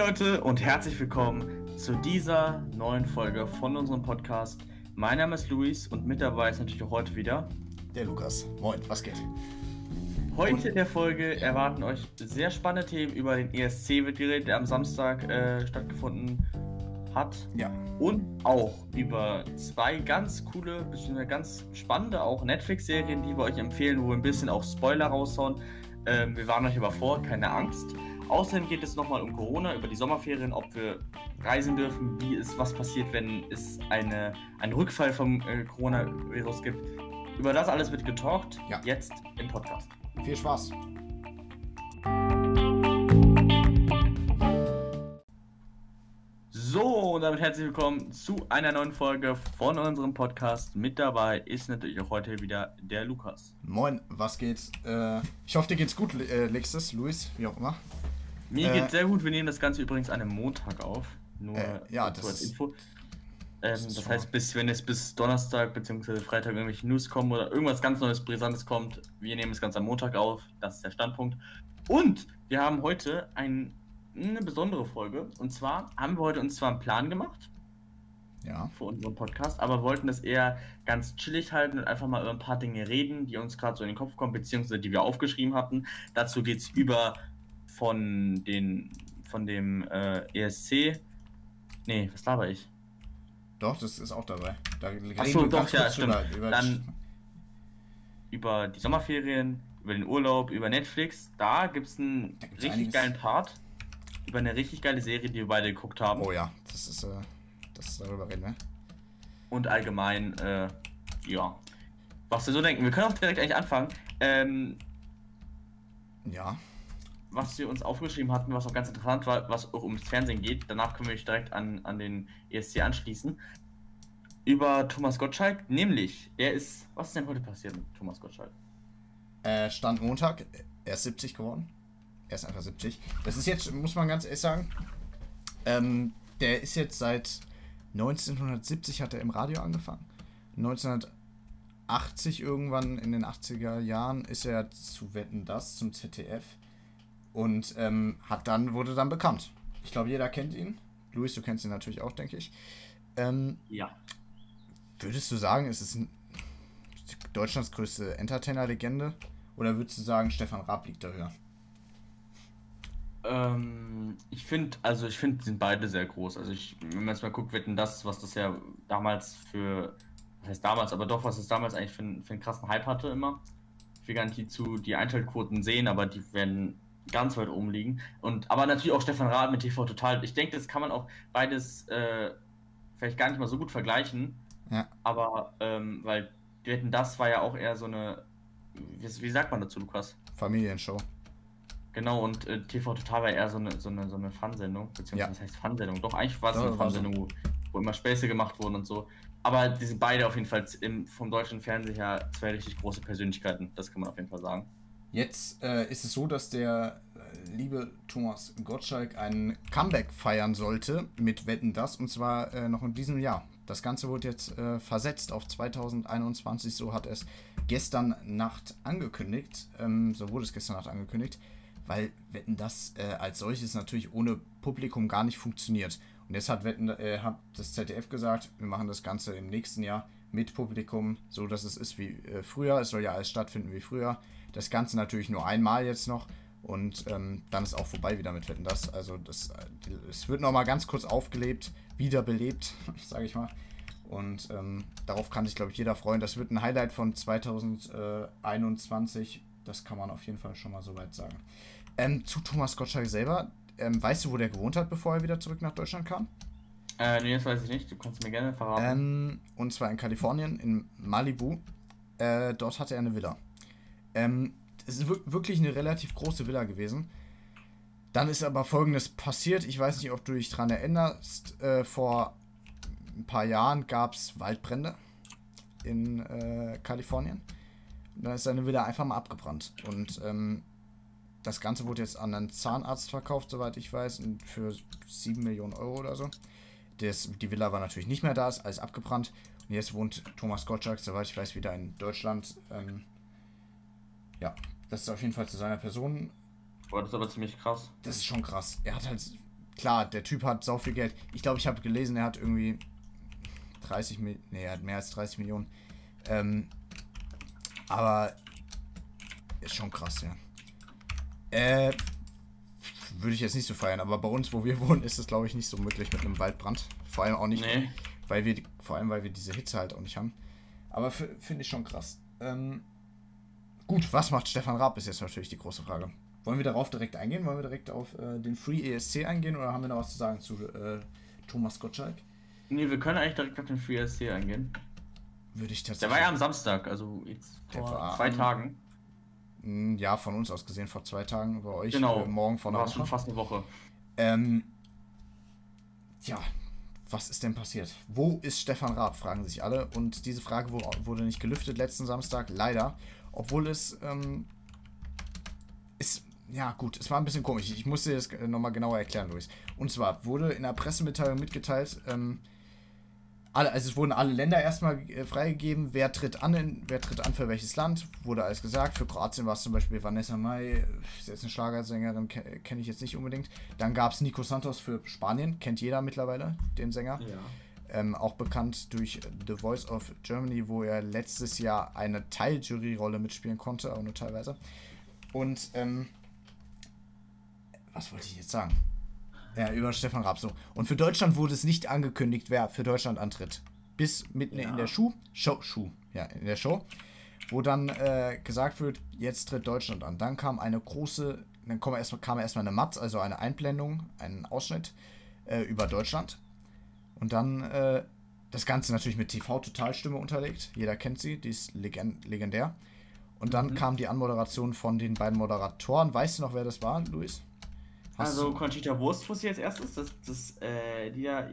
Leute und herzlich willkommen zu dieser neuen Folge von unserem Podcast. Mein Name ist Luis und mit dabei ist natürlich auch heute wieder der Lukas. Moin, was geht? Heute in der Folge erwarten euch sehr spannende Themen über den ESC wird geredet, der am Samstag äh, stattgefunden hat. Ja. Und auch über zwei ganz coole, bzw. ganz spannende auch Netflix-Serien, die wir euch empfehlen, wo wir ein bisschen auch Spoiler raushauen. Ähm, wir warnen euch aber vor, keine Angst. Außerdem geht es nochmal um Corona, über die Sommerferien, ob wir reisen dürfen, wie ist, was passiert, wenn es eine, einen Rückfall vom äh, Coronavirus gibt. Über das alles wird getalkt, ja. jetzt im Podcast. Viel Spaß. So, und damit herzlich willkommen zu einer neuen Folge von unserem Podcast. Mit dabei ist natürlich auch heute wieder der Lukas. Moin, was geht? Äh, ich hoffe, dir geht's gut, äh, Lexis, Luis, wie auch immer. Mir äh, geht's sehr gut. Wir nehmen das Ganze übrigens an einem Montag auf. Nur äh, ja, das als Info. Ähm, das, das heißt, bis, wenn es bis Donnerstag bzw. Freitag irgendwelche News kommen oder irgendwas ganz Neues, Brisantes kommt, wir nehmen das Ganze am Montag auf. Das ist der Standpunkt. Und wir haben heute ein eine besondere Folge. Und zwar haben wir heute uns zwar einen Plan gemacht. Ja. Für unseren Podcast, aber wollten das eher ganz chillig halten und einfach mal über ein paar Dinge reden, die uns gerade so in den Kopf kommen, beziehungsweise die wir aufgeschrieben hatten. Dazu geht es über von den von dem äh, ESC. Nee, was laber ich? Doch, das ist auch dabei. Da Achso, doch, ja, stimmt. Über, Dann über die Sommerferien, über den Urlaub, über Netflix. Da gibt es einen richtig einiges. geilen Part über eine richtig geile Serie, die wir beide geguckt haben. Oh ja, das ist, äh, das darüber reden wir. Und allgemein, äh, ja. Was wir so denken. Wir können auch direkt eigentlich anfangen. Ähm, ja. Was wir uns aufgeschrieben hatten, was auch ganz interessant war, was auch ums Fernsehen geht. Danach können wir direkt an, an den ESC anschließen. Über Thomas Gottschalk, nämlich, der ist. Was ist denn heute passiert mit Thomas Gottschalk? Äh, Stand Montag, er ist 70 geworden. Er ist einfach 70. Das ist jetzt, muss man ganz ehrlich sagen, ähm, der ist jetzt seit 1970 hat er im Radio angefangen. 1980 irgendwann in den 80er Jahren ist er zu Wetten das zum ZDF und ähm, hat dann wurde dann bekannt. Ich glaube, jeder kennt ihn. Luis, du kennst ihn natürlich auch, denke ich. Ähm, ja. Würdest du sagen, ist es Deutschlands größte Entertainer-Legende? Oder würdest du sagen, Stefan Raab liegt da höher? Ähm, ich finde, also ich finde, sind beide sehr groß. Also ich, wenn man jetzt mal guckt, wetten das, was das ja damals für, was heißt damals, aber doch, was es damals eigentlich für, für einen krassen Hype hatte immer. Ich will gar nicht die zu die Einschaltquoten sehen, aber die werden ganz weit oben liegen. Und aber natürlich auch Stefan Rath mit TV Total. Ich denke, das kann man auch beides äh, vielleicht gar nicht mal so gut vergleichen. Ja. Aber ähm, weil wetten das war ja auch eher so eine, wie, wie sagt man dazu, Lukas? Familienshow. Genau, und äh, TV Total war eher so eine, so eine, so eine Fun-Sendung, beziehungsweise ja. was heißt Fun-Sendung? Doch, eigentlich war es ja, eine Fun-Sendung, wo, wo, immer Späße gemacht wurden und so. Aber die sind beide auf jeden Fall im, vom deutschen Fernsehen her zwei richtig große Persönlichkeiten, das kann man auf jeden Fall sagen. Jetzt äh, ist es so, dass der äh, liebe Thomas Gottschalk ein Comeback feiern sollte mit Wetten das und zwar äh, noch in diesem Jahr. Das Ganze wurde jetzt äh, versetzt auf 2021, so hat es gestern Nacht angekündigt. Ähm, so wurde es gestern Nacht angekündigt weil Wetten das äh, als solches natürlich ohne Publikum gar nicht funktioniert. Und jetzt hat, Wetten, äh, hat das ZDF gesagt, wir machen das Ganze im nächsten Jahr mit Publikum, so dass es ist wie früher. Es soll ja alles stattfinden wie früher. Das Ganze natürlich nur einmal jetzt noch. Und ähm, dann ist auch vorbei wieder mit Wetten das. Also das, es wird nochmal ganz kurz aufgelebt, wiederbelebt, sage ich mal. Und ähm, darauf kann sich, glaube ich, jeder freuen. Das wird ein Highlight von 2021. Das kann man auf jeden Fall schon mal soweit sagen. Ähm, zu Thomas Gottschalk selber. Ähm, weißt du, wo der gewohnt hat, bevor er wieder zurück nach Deutschland kam? Äh, nee, das weiß ich nicht. Du kannst mir gerne verraten. Ähm, und zwar in Kalifornien, in Malibu. Äh, dort hatte er eine Villa. Ähm, es ist wirklich eine relativ große Villa gewesen. Dann ist aber folgendes passiert. Ich weiß nicht, ob du dich daran erinnerst. Äh, vor ein paar Jahren gab es Waldbrände in äh, Kalifornien. Und dann ist seine Villa einfach mal abgebrannt. Und ähm, das Ganze wurde jetzt an einen Zahnarzt verkauft, soweit ich weiß, für 7 Millionen Euro oder so. Das, die Villa war natürlich nicht mehr da, ist alles abgebrannt. Und jetzt wohnt Thomas Gottschalk, soweit ich weiß, wieder in Deutschland. Ähm, ja, das ist auf jeden Fall zu seiner Person. Boah, das ist aber ziemlich krass. Das ist schon krass. Er hat halt klar, der Typ hat so viel Geld. Ich glaube, ich habe gelesen, er hat irgendwie 30 Millionen, nee, er hat mehr als 30 Millionen. Ähm, aber ist schon krass, ja. Äh, würde ich jetzt nicht so feiern, aber bei uns, wo wir wohnen, ist es, glaube ich, nicht so möglich mit einem Waldbrand. Vor allem auch nicht, nee. weil wir, vor allem, weil wir diese Hitze halt auch nicht haben. Aber finde ich schon krass. Ähm, gut, was macht Stefan Raab, ist jetzt natürlich die große Frage. Wollen wir darauf direkt eingehen? Wollen wir direkt auf äh, den Free ESC eingehen oder haben wir noch was zu sagen zu äh, Thomas Gottschalk? Nee, wir können eigentlich direkt auf den Free ESC eingehen. Würde ich tatsächlich. Der war ja am Samstag, also jetzt vor zwei Tagen. Hm, ja, von uns aus gesehen vor zwei Tagen, bei euch genau. Äh, morgen vor einer Woche. schon fast eine Woche. Ähm, ja, was ist denn passiert? Wo ist Stefan Raab, fragen sich alle. Und diese Frage wurde nicht gelüftet letzten Samstag, leider. Obwohl es ähm, ist, ja gut, es war ein bisschen komisch. Ich musste das nochmal genauer erklären, Luis. Und zwar wurde in der Pressemitteilung mitgeteilt, ähm, alle, also es wurden alle Länder erstmal äh, freigegeben, wer tritt an, in, wer tritt an für welches Land, wurde alles gesagt. Für Kroatien war es zum Beispiel Vanessa Mai, ist jetzt eine Schlagersängerin, kenne kenn ich jetzt nicht unbedingt. Dann gab es Nico Santos für Spanien, kennt jeder mittlerweile, den Sänger. Ja. Ähm, auch bekannt durch The Voice of Germany, wo er letztes Jahr eine Teiljury-Rolle mitspielen konnte, aber nur teilweise. Und, ähm, was wollte ich jetzt sagen? Ja, über Stefan Raab so. Und für Deutschland wurde es nicht angekündigt, wer für Deutschland antritt. Bis mitten ja. in der Schuh, Show, Schuh, ja, in der Show, wo dann äh, gesagt wird, jetzt tritt Deutschland an. Dann kam eine große, dann kam erstmal kam erstmal eine Matz, also eine Einblendung, ein Ausschnitt äh, über Deutschland. Und dann äh, das Ganze natürlich mit TV-Totalstimme unterlegt. Jeder kennt sie, die ist legend legendär. Und dann mhm. kam die Anmoderation von den beiden Moderatoren. Weißt du noch, wer das war, Luis? Hast also Conchita Wurstfuß jetzt erstes, das, das, äh, die ja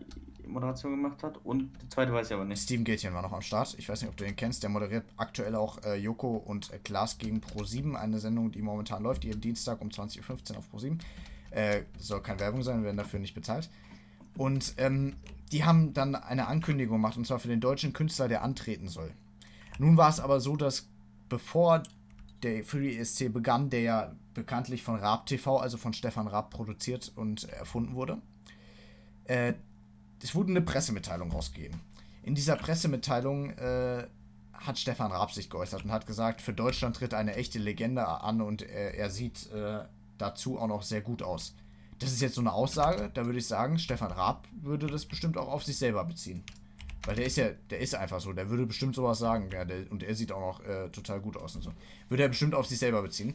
Moderation gemacht hat. Und die zweite weiß ich aber nicht. Steven Gätchen war noch am Start. Ich weiß nicht, ob du den kennst. Der moderiert aktuell auch äh, Joko und äh, Klaas gegen Pro7, eine Sendung, die momentan läuft, jeden Dienstag um 20.15 Uhr auf Pro7. Äh, soll keine Werbung sein, werden dafür nicht bezahlt. Und ähm, die haben dann eine Ankündigung gemacht, und zwar für den deutschen Künstler, der antreten soll. Nun war es aber so, dass bevor der Free ESC begann, der ja bekanntlich von Raab TV, also von Stefan Raab, produziert und erfunden wurde. Äh, es wurde eine Pressemitteilung rausgegeben. In dieser Pressemitteilung äh, hat Stefan Raab sich geäußert und hat gesagt, für Deutschland tritt eine echte Legende an und er, er sieht äh, dazu auch noch sehr gut aus. Das ist jetzt so eine Aussage, da würde ich sagen, Stefan Raab würde das bestimmt auch auf sich selber beziehen. Weil der ist ja, der ist einfach so, der würde bestimmt sowas sagen, ja, der, und er sieht auch noch äh, total gut aus und so. Würde er bestimmt auf sich selber beziehen.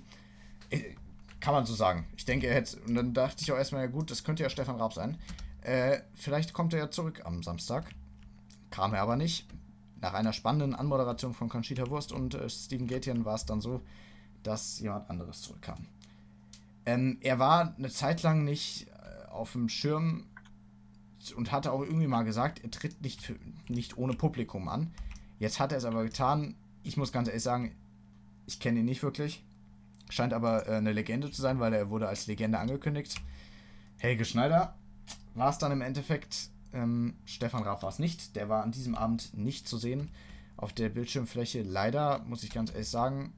Äh, kann man so sagen. Ich denke, er hätte. Und dann dachte ich auch erstmal, ja gut, das könnte ja Stefan Raab sein. Äh, vielleicht kommt er ja zurück am Samstag. Kam er aber nicht. Nach einer spannenden Anmoderation von Conchita Wurst und äh, Steven Gätjen war es dann so, dass jemand anderes zurückkam. Ähm, er war eine Zeit lang nicht äh, auf dem Schirm und hatte auch irgendwie mal gesagt, er tritt nicht, für, nicht ohne Publikum an. Jetzt hat er es aber getan. Ich muss ganz ehrlich sagen, ich kenne ihn nicht wirklich. Scheint aber äh, eine Legende zu sein, weil er wurde als Legende angekündigt. Helge Schneider war es dann im Endeffekt. Ähm, Stefan Raab war es nicht. Der war an diesem Abend nicht zu sehen auf der Bildschirmfläche. Leider, muss ich ganz ehrlich sagen.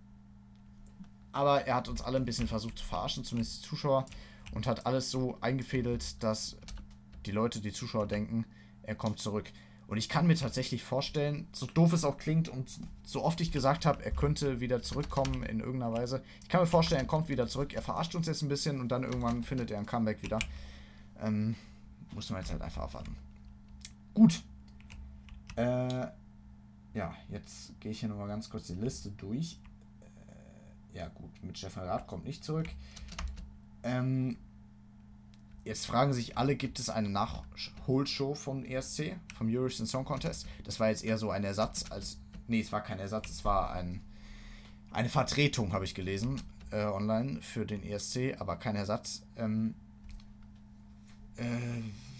Aber er hat uns alle ein bisschen versucht zu verarschen, zumindest die Zuschauer. Und hat alles so eingefädelt, dass die Leute, die Zuschauer denken, er kommt zurück. Und ich kann mir tatsächlich vorstellen, so doof es auch klingt und so oft ich gesagt habe, er könnte wieder zurückkommen in irgendeiner Weise. Ich kann mir vorstellen, er kommt wieder zurück, er verarscht uns jetzt ein bisschen und dann irgendwann findet er ein Comeback wieder. Ähm, muss man jetzt halt einfach abwarten. Gut. Äh, ja, jetzt gehe ich hier nochmal ganz kurz die Liste durch. Ja, gut, mit Stefan Raab kommt nicht zurück. Ähm, Jetzt fragen sich alle, gibt es eine Nachholshow vom ESC, vom Eurovision Song Contest? Das war jetzt eher so ein Ersatz als. Nee, es war kein Ersatz, es war ein, eine Vertretung, habe ich gelesen, äh, online für den ESC, aber kein Ersatz. Ähm, äh,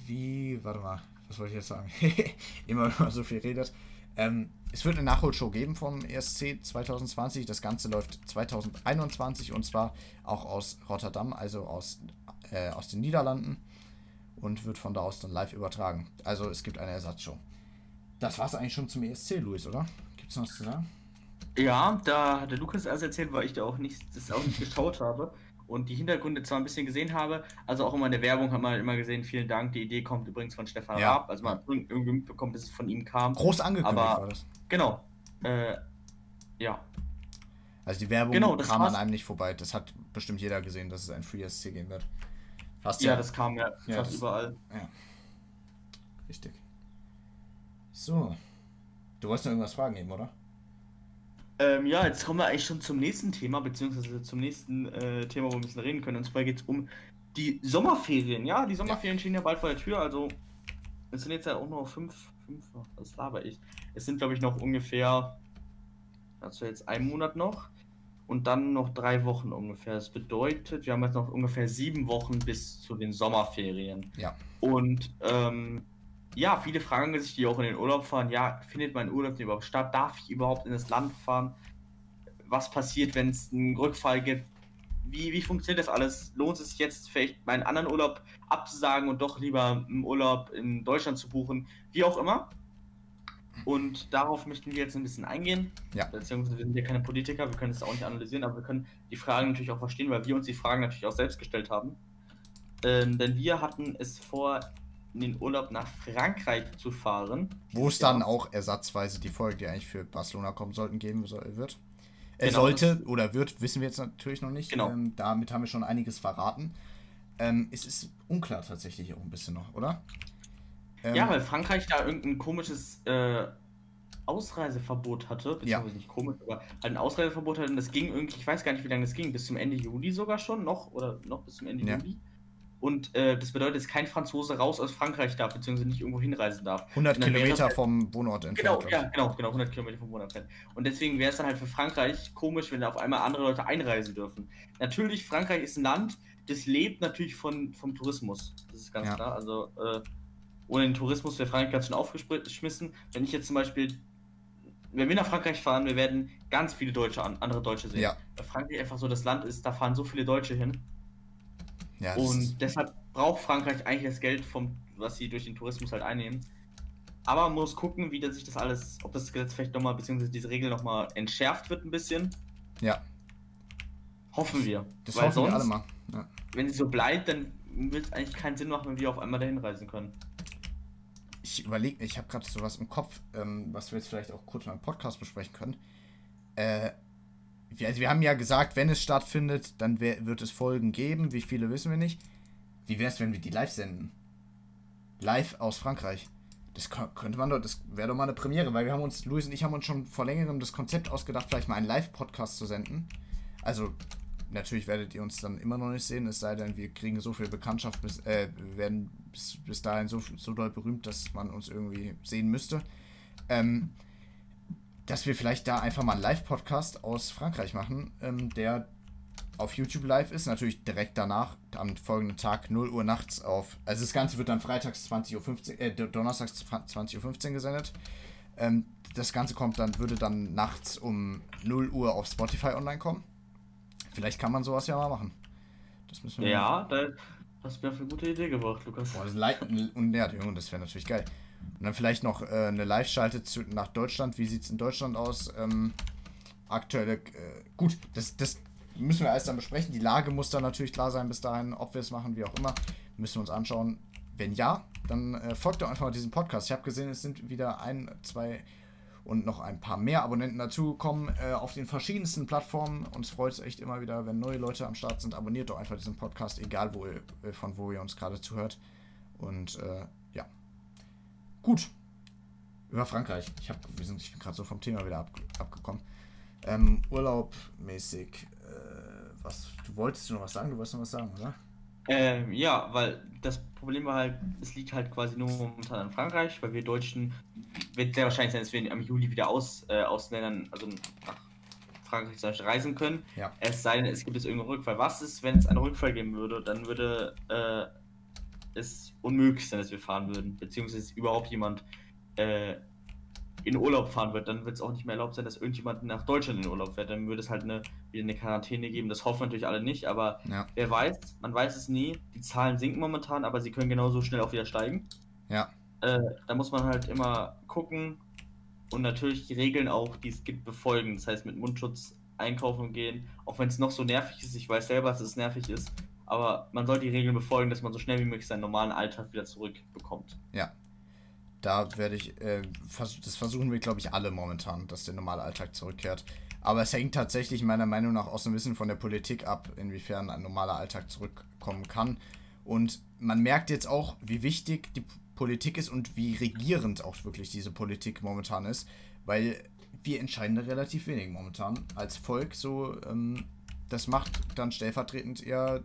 wie, warte mal, was wollte ich jetzt sagen? Immer wenn man so viel redet. Ähm, es wird eine Nachholshow geben vom ESC 2020. Das Ganze läuft 2021 und zwar auch aus Rotterdam, also aus äh, aus den Niederlanden und wird von da aus dann live übertragen. Also es gibt eine Ersatzshow. Das war es eigentlich schon zum ESC, Luis, oder? Gibt es noch was zu sagen? Ja, da hat der Lukas erst erzählt, weil ich da auch nicht, das auch nicht geschaut habe. Und die Hintergründe zwar ein bisschen gesehen habe, also auch immer in der Werbung hat man immer gesehen, vielen Dank, die Idee kommt übrigens von Stefan Ja. Raab, also man hat irgendwie mitbekommen, dass es von ihm kam. Groß angekündigt Aber- war das. Genau. Äh, ja. Also die Werbung Genau, kam an einem nicht vorbei. Das hat bestimmt jeder gesehen, dass es ein FreeSC geben wird. Fast ja, das kam ja, Ja, fast das- überall. Richtig. So. Du wolltest noch irgendwas fragen eben, oder? Ähm, ja, jetzt kommen wir eigentlich schon zum nächsten Thema, beziehungsweise zum nächsten äh, Thema, wo wir ein bisschen reden können. Und zwar geht es um die Sommerferien. Ja, die Sommerferien stehen ja bald vor der Tür. Also, es sind jetzt ja auch noch fünf, fünf, was laber ich? Es sind, glaube ich, noch ungefähr, also jetzt ein Monat noch und dann noch drei Wochen ungefähr. Das bedeutet, wir haben jetzt noch ungefähr sieben Wochen bis zu den Sommerferien. Ja. Und ähm, ja, viele fragen sich, die auch in den Urlaub fahren, ja, findet mein Urlaub überhaupt statt? Darf ich überhaupt in das Land fahren? Was passiert, wenn es einen Rückfall gibt? Wie, wie funktioniert das alles? Lohnt es sich jetzt vielleicht meinen anderen Urlaub abzusagen und doch lieber einen Urlaub in Deutschland zu buchen? Wie auch immer. Und darauf möchten wir jetzt ein bisschen eingehen. Ja. Beziehungsweise wir sind ja keine Politiker, wir können es auch nicht analysieren, aber wir können die Fragen natürlich auch verstehen, weil wir uns die Fragen natürlich auch selbst gestellt haben. Ähm, denn wir hatten es vor, in den Urlaub nach Frankreich zu fahren. Wo es Ja. dann auch ersatzweise die Folge, die eigentlich für Barcelona kommen sollten, geben soll, wird. Er Genau, sollte oder wird, wissen wir jetzt natürlich noch nicht. Genau. Ähm, damit haben wir schon einiges verraten. Ähm, es ist unklar tatsächlich auch ein bisschen noch, oder? Ähm, Ja, weil Frankreich da irgendein komisches äh, Ausreiseverbot hatte, beziehungsweise nicht komisch, aber halt ein Ausreiseverbot hatte und das ging irgendwie, ich weiß gar nicht, wie lange das ging, bis zum Ende Juli sogar schon, noch oder noch bis zum Ende Ja. Juli. Und äh, das bedeutet, dass kein Franzose raus aus Frankreich darf, beziehungsweise nicht irgendwo hinreisen darf. 100 Und dann wäre es Kilometer halt- vom Wohnort entfernt. Genau, ja, genau, genau, 100 Kilometer vom Wohnort entfernt. Und deswegen wäre es dann halt für Frankreich komisch, wenn da auf einmal andere Leute einreisen dürfen. Natürlich, Frankreich ist ein Land, das lebt natürlich von, vom Tourismus. Das ist ganz Ja. klar. Also äh, ohne den Tourismus wäre Frankreich ganz schön aufgeschmissen. Wenn ich jetzt zum Beispiel, wenn wir nach Frankreich fahren, wir werden ganz viele Deutsche, an, andere Deutsche sehen. Ja. Weil Frankreich einfach so das Land ist, da fahren so viele Deutsche hin. Ja, Und deshalb braucht Frankreich eigentlich das Geld, vom, was sie durch den Tourismus halt einnehmen. Aber man muss gucken, wie das sich das alles, ob das Gesetz vielleicht nochmal, beziehungsweise diese Regel nochmal entschärft wird ein bisschen. ja, Hoffen wir. das Weil hoffen wir sonst, alle mal. Ja. wenn sie so bleibt, dann wird es eigentlich keinen Sinn machen, wenn wir auf einmal dahin reisen können. Ich überlege, ich habe gerade sowas im Kopf, ähm, was wir jetzt vielleicht auch kurz mal im Podcast besprechen können. Äh, wir, also wir haben ja gesagt, wenn es stattfindet, dann wird es Folgen geben. Wie viele wissen wir nicht. Wie wäre es, wenn wir die live senden? Live aus Frankreich. Das kö- könnte man doch, das wäre doch mal eine Premiere, weil wir haben uns, Luis und ich haben uns schon vor längerem das Konzept ausgedacht, vielleicht mal einen Live-Podcast zu senden. Also, natürlich werdet ihr uns dann immer noch nicht sehen, es sei denn, wir kriegen so viel Bekanntschaft, bis, äh, werden bis, bis dahin so, so doll berühmt, dass man uns irgendwie sehen müsste. Ähm, dass wir vielleicht da einfach mal einen Live-Podcast aus Frankreich machen, ähm, der auf YouTube live ist, natürlich direkt danach, am folgenden Tag 0 Uhr nachts auf. Also das Ganze wird dann freitags 20.15 Uhr, äh, donnerstags 20.15 Uhr gesendet. Ähm, das Ganze kommt dann, würde dann nachts um 0 Uhr auf Spotify online kommen. Vielleicht kann man sowas ja mal machen. Das müssen wir Ja, da hast du mir eine gute Idee gebracht, Lukas. Boah, das Like und ja, Junge, das wäre natürlich geil. Und dann vielleicht noch äh, eine Live-Schalte nach Deutschland. Wie sieht es in Deutschland aus? Ähm, aktuelle, äh, gut, das, das müssen wir alles dann besprechen. Die Lage muss dann natürlich klar sein bis dahin, ob wir es machen, wie auch immer. Müssen wir uns anschauen. Wenn ja, dann äh, folgt doch einfach mal diesem Podcast. Ich habe gesehen, es sind wieder ein, zwei und noch ein paar mehr Abonnenten dazugekommen äh, auf den verschiedensten Plattformen. Uns freut es echt immer wieder, wenn neue Leute am Start sind. Abonniert doch einfach diesen Podcast, egal wo äh, von wo ihr uns gerade zuhört. Und äh. Gut. Über Frankreich. Ich, hab, ich bin gerade so vom Thema wieder ab, abgekommen. Ähm, Urlaubmäßig. Äh, was, du wolltest noch was sagen? Du wolltest noch was sagen, oder? Ähm, ja, weil das Problem war halt, es liegt halt quasi nur momentan an Frankreich, weil wir Deutschen, wird sehr wahrscheinlich sein, dass wir am Juli wieder aus, äh, Ausländern, also nach Frankreich zum Beispiel reisen können. Ja. Es sei denn, es gibt jetzt irgendeinen Rückfall. Was ist, wenn es einen Rückfall geben würde? Dann würde äh, es unmöglich sein, dass wir fahren würden, beziehungsweise überhaupt jemand äh, in Urlaub fahren wird. Dann wird es auch nicht mehr erlaubt sein, dass irgendjemand nach Deutschland in Urlaub fährt. Dann würde es halt eine, wieder eine Quarantäne geben. Das hoffen natürlich alle nicht, aber Ja. Wer weiß, man weiß es nie. Die Zahlen sinken momentan, aber sie können genauso schnell auch wieder steigen. Ja. Äh, da muss man halt immer gucken und natürlich die Regeln auch, die es gibt, befolgen. Das heißt mit Mundschutz einkaufen gehen, auch wenn es noch so nervig ist. Ich weiß selber, dass es nervig ist, aber man soll die Regeln befolgen, dass man so schnell wie möglich seinen normalen Alltag wieder zurückbekommt. Ja. Da werde ich, äh, das versuchen wir, glaube ich, alle momentan, dass der normale Alltag zurückkehrt. Aber es hängt tatsächlich meiner Meinung nach aus dem Wissen von der Politik ab, inwiefern ein normaler Alltag zurückkommen kann. Und man merkt jetzt auch, wie wichtig die Politik ist und wie regierend auch wirklich diese Politik momentan ist, weil wir entscheiden da relativ wenig momentan als Volk. So, ähm, das macht dann stellvertretend eher,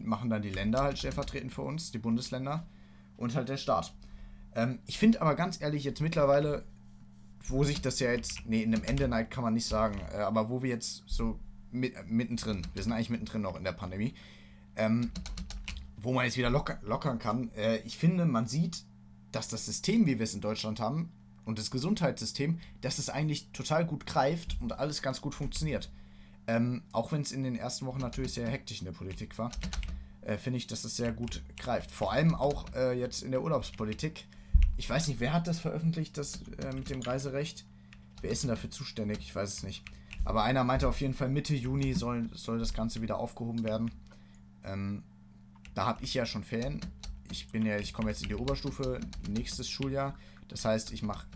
machen dann die Länder halt stellvertretend für uns, die Bundesländer und halt der Staat. Ähm, ich finde aber ganz ehrlich jetzt mittlerweile, wo sich das ja jetzt, nee, in einem Ende neigt, kann man nicht sagen, äh, aber wo wir jetzt so mit, mittendrin, wir sind eigentlich mittendrin noch in der Pandemie, ähm, wo man jetzt wieder locker, lockern kann. Äh, ich finde, man sieht, dass das System, wie wir es in Deutschland haben, und das Gesundheitssystem, dass es eigentlich total gut greift und alles ganz gut funktioniert. Ähm, auch wenn es in den ersten Wochen natürlich sehr hektisch in der Politik war, äh, finde ich, dass es sehr gut greift. Vor allem auch äh, jetzt in der Urlaubspolitik. Ich weiß nicht, wer hat das veröffentlicht, das äh, mit dem Reiserecht? Wer ist denn dafür zuständig? Ich weiß es nicht. Aber einer meinte auf jeden Fall, Mitte Juni soll, soll das Ganze wieder aufgehoben werden. Ähm, da habe ich ja schon Ferien. Ich bin ja, ich komme jetzt in die Oberstufe nächstes Schuljahr. Das heißt, ich mache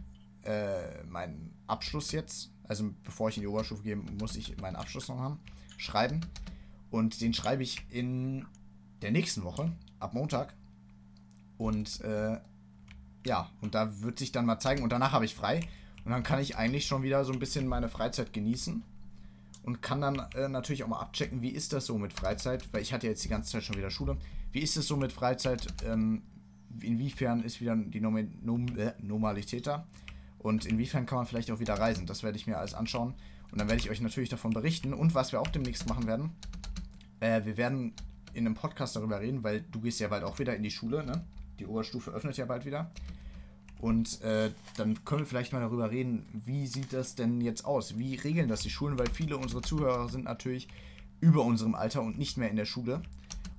äh, meinen Abschluss jetzt. Also bevor ich in die Oberstufe gehe, muss ich meinen Abschluss noch haben. Schreiben. Und den schreibe ich in der nächsten Woche, ab Montag. Und äh, ja, und da wird sich dann mal zeigen. Und danach habe ich frei. Und dann kann ich eigentlich schon wieder so ein bisschen meine Freizeit genießen. Und kann dann äh, natürlich auch mal abchecken, wie ist das so mit Freizeit. Weil ich hatte jetzt die ganze Zeit schon wieder Schule. Wie ist es so mit Freizeit? Ähm, inwiefern ist wieder die Norm Norm äh, Normalität da? Und inwiefern kann man vielleicht auch wieder reisen? Das werde ich mir alles anschauen. Und dann werde ich euch natürlich davon berichten. Und was wir auch demnächst machen werden, äh, wir werden in einem Podcast darüber reden, weil du gehst ja bald auch wieder in die Schule, ne? Die Oberstufe öffnet ja bald wieder. Und äh, dann können wir vielleicht mal darüber reden, wie sieht das denn jetzt aus? Wie regeln das die Schulen? Weil viele unserer Zuhörer sind natürlich über unserem Alter und nicht mehr in der Schule.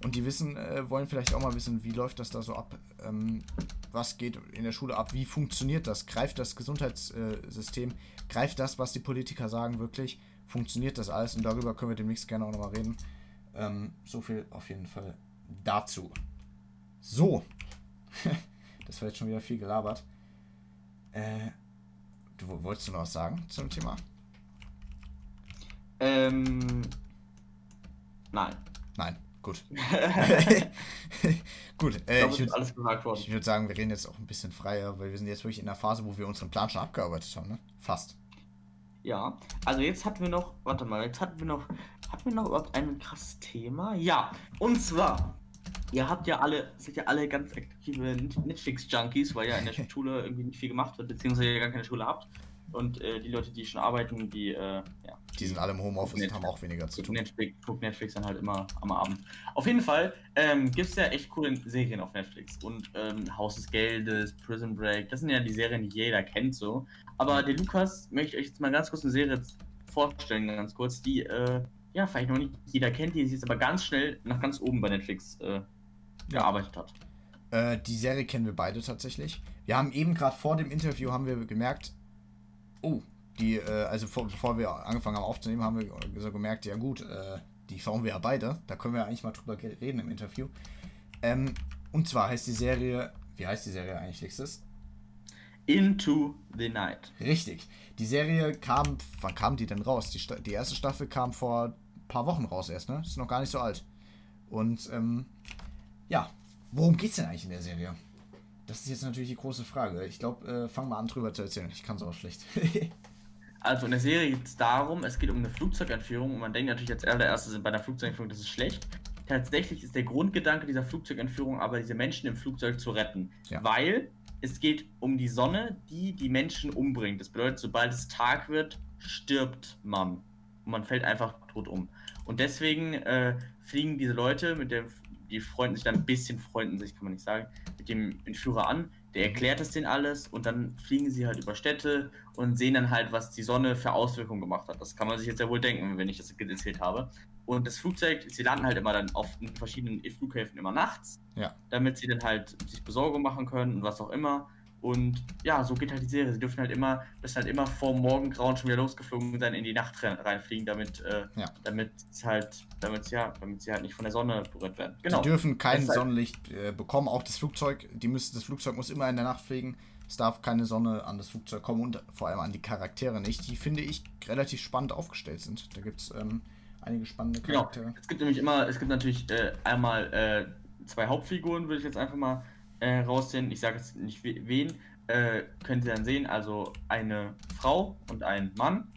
Und die wissen, äh, wollen vielleicht auch mal wissen, wie läuft das da so ab? Ähm, was geht in der Schule ab? Wie funktioniert das? Greift das Gesundheitssystem? Greift das, was die Politiker sagen, wirklich? Funktioniert das alles? Und darüber können wir demnächst gerne auch nochmal reden. Ähm, so viel auf jeden Fall dazu. So. das war jetzt schon wieder viel gelabert. Äh, du wolltest du noch was sagen zum Thema? Ähm. Nein. Nein. Gut. Gut, äh, ich, würde würd sagen, wir reden jetzt auch ein bisschen freier, weil wir sind jetzt wirklich in der Phase, wo wir unseren Plan schon abgearbeitet haben, ne? Fast. Ja, also jetzt hatten wir noch, warte mal, jetzt hatten wir noch, hatten wir noch überhaupt ein krasses Thema? Ja, und zwar, ihr habt ja alle, seid ja alle ganz aktive Netflix-Junkies, weil ja in der Schule irgendwie nicht viel gemacht wird, beziehungsweise ihr gar keine Schule habt. Und äh, die Leute, die schon arbeiten, die, äh, ja. Die sind alle im Homeoffice und haben auch weniger zu tun. Netflix, guckt Netflix dann halt immer am Abend. Auf jeden Fall ähm, gibt es ja echt coole Serien auf Netflix. Und ähm, Haus des Geldes, Prison Break, das sind ja die Serien, die jeder kennt so. Aber der Lukas möchte euch jetzt mal ganz kurz eine Serie vorstellen, ganz kurz, die, äh, ja, vielleicht noch nicht jeder kennt, die sich jetzt aber ganz schnell nach ganz oben bei Netflix äh, gearbeitet hat. Äh, die Serie kennen wir beide tatsächlich. Wir haben eben gerade vor dem Interview haben wir gemerkt, oh, die, äh, also vor, bevor wir angefangen haben aufzunehmen, haben wir so gemerkt, ja gut, äh, die schauen wir ja beide. Da können wir eigentlich mal drüber reden im Interview. Ähm, und zwar heißt die Serie, wie heißt die Serie eigentlich nächstes? Into the Night. Richtig. Die Serie kam, wann kam die denn raus? Die, die erste Staffel kam vor ein paar Wochen raus erst, ne? Ist noch gar nicht so alt. Und, ähm, ja, worum geht's denn eigentlich in der Serie? Das ist jetzt natürlich die große Frage. Ich glaube, äh, fang mal an drüber zu erzählen. Ich kann es auch schlecht. also in der Serie geht es darum, es geht um eine Flugzeugentführung und man denkt natürlich als allererstes bei einer Flugzeugentführung, das ist schlecht. Tatsächlich ist der Grundgedanke dieser Flugzeugentführung aber, diese Menschen im Flugzeug zu retten. Ja. Weil es geht um die Sonne, die die Menschen umbringt. Das bedeutet, sobald es Tag wird, stirbt man. Und man fällt einfach tot um. Und deswegen äh, fliegen diese Leute mit der die freunden sich dann ein bisschen, freunden sich, kann man nicht sagen, mit dem Entführer an. Der erklärt es denen alles und dann fliegen sie halt über Städte und sehen dann halt, was die Sonne für Auswirkungen gemacht hat. Das kann man sich jetzt ja wohl denken, wenn ich das erzählt habe. Und das Flugzeug, sie landen halt immer dann auf verschiedenen Flughäfen immer nachts, ja. damit sie dann halt sich Besorgung machen können und was auch immer. Und ja, so geht halt die Serie. Sie dürfen halt immer, müssen halt immer vor Morgengrauen schon wieder losgeflogen sein, in die Nacht reinfliegen, damit, äh, ja. damit es halt, damit ja, damit sie halt nicht von der Sonne berührt werden. Genau. Die dürfen kein halt Sonnenlicht äh, bekommen, auch das Flugzeug, die müssen, das Flugzeug muss immer in der Nacht fliegen. Es darf keine Sonne an das Flugzeug kommen und vor allem an die Charaktere nicht, die finde ich relativ spannend aufgestellt sind. Da gibt es ähm, einige spannende genau. Charaktere. Genau. Es gibt nämlich immer, es gibt natürlich äh, einmal äh, zwei Hauptfiguren, würde ich jetzt einfach mal äh, raussehen. Ich sage jetzt nicht wen, äh, könnt ihr dann sehen. Also eine Frau und ein Mann.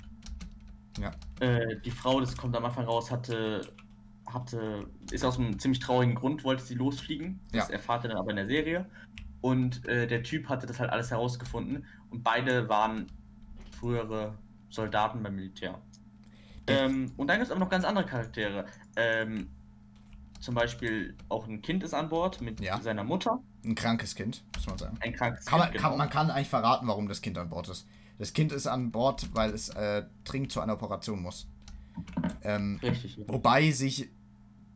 Ja. Äh, die Frau, das kommt am Anfang raus, hatte, hatte, ist aus einem ziemlich traurigen Grund, wollte sie losfliegen. Das ja. erfahrt ihr dann aber in der Serie. Und äh, der Typ hatte das halt alles herausgefunden. Und beide waren frühere Soldaten beim Militär. Ähm, und dann gibt es aber noch ganz andere Charaktere. Ähm, zum Beispiel auch ein Kind ist an Bord mit ja. seiner Mutter. Ein krankes Kind, muss man sagen. Ein krankes kann Kind. Man, kann, genau. man kann eigentlich verraten, warum das Kind an Bord ist. Das Kind ist an Bord, weil es äh, dringend zu einer Operation muss. Ähm, Richtig. Wobei sich,